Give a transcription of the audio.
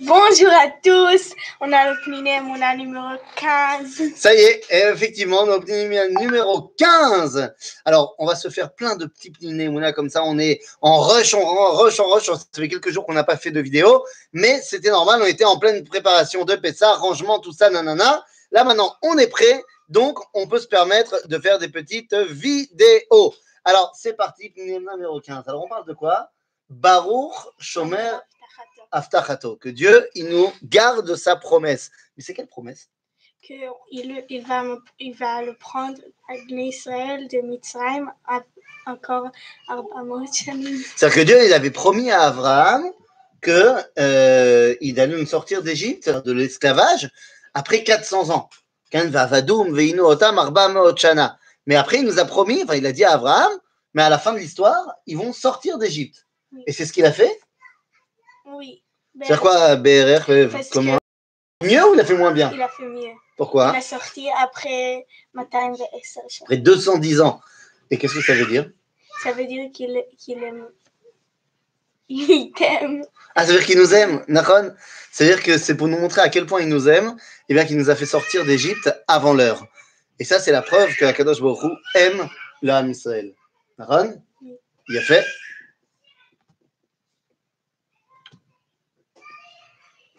Bonjour à tous, on a le Mouna numéro 15. Ça y est, effectivement, notre numéro 15. Alors, on va se faire plein de petits Pniné Mouna comme ça. On est en rush, en rush, en rush. Ça fait quelques jours qu'on n'a pas fait de vidéo, mais c'était normal. On était en pleine préparation de Pessa, rangement, tout ça, nanana. Là, maintenant, on est prêt. Donc, on peut se permettre de faire des petites vidéos. Alors, c'est parti, Mouna numéro 15. Alors, on parle de quoi? Baruch Shomer Aftachato, que Dieu, il nous garde sa promesse. Mais c'est quelle promesse? Qu'il il va, il va le prendre à Israël de Mitzrayim encore C'est-à-dire que Dieu, il avait promis à Abraham que euh, il allait nous sortir d'Égypte, de l'esclavage, après 400 ans. Mais après, il nous a promis, enfin, il a dit à Abraham, mais à la fin de l'histoire, ils vont sortir d'Égypte. Et c'est ce qu'il a fait? Oui. C'est quoi BRR euh, Comment Mieux ou il a fait moins bien Il a fait mieux. Pourquoi Il a sorti après Matin Après 210 ans. Et qu'est-ce que ça veut dire Ça veut dire qu'il qu aime. Il t'aime. Ah, ça veut dire qu'il nous aime, Nakon C'est-à-dire que c'est pour nous montrer à quel point il nous aime, et bien qu'il nous a fait sortir d'Égypte avant l'heure. Et ça, c'est la preuve que Akadosh Baruch Hu aime l'âme Israël. Nakon Il a fait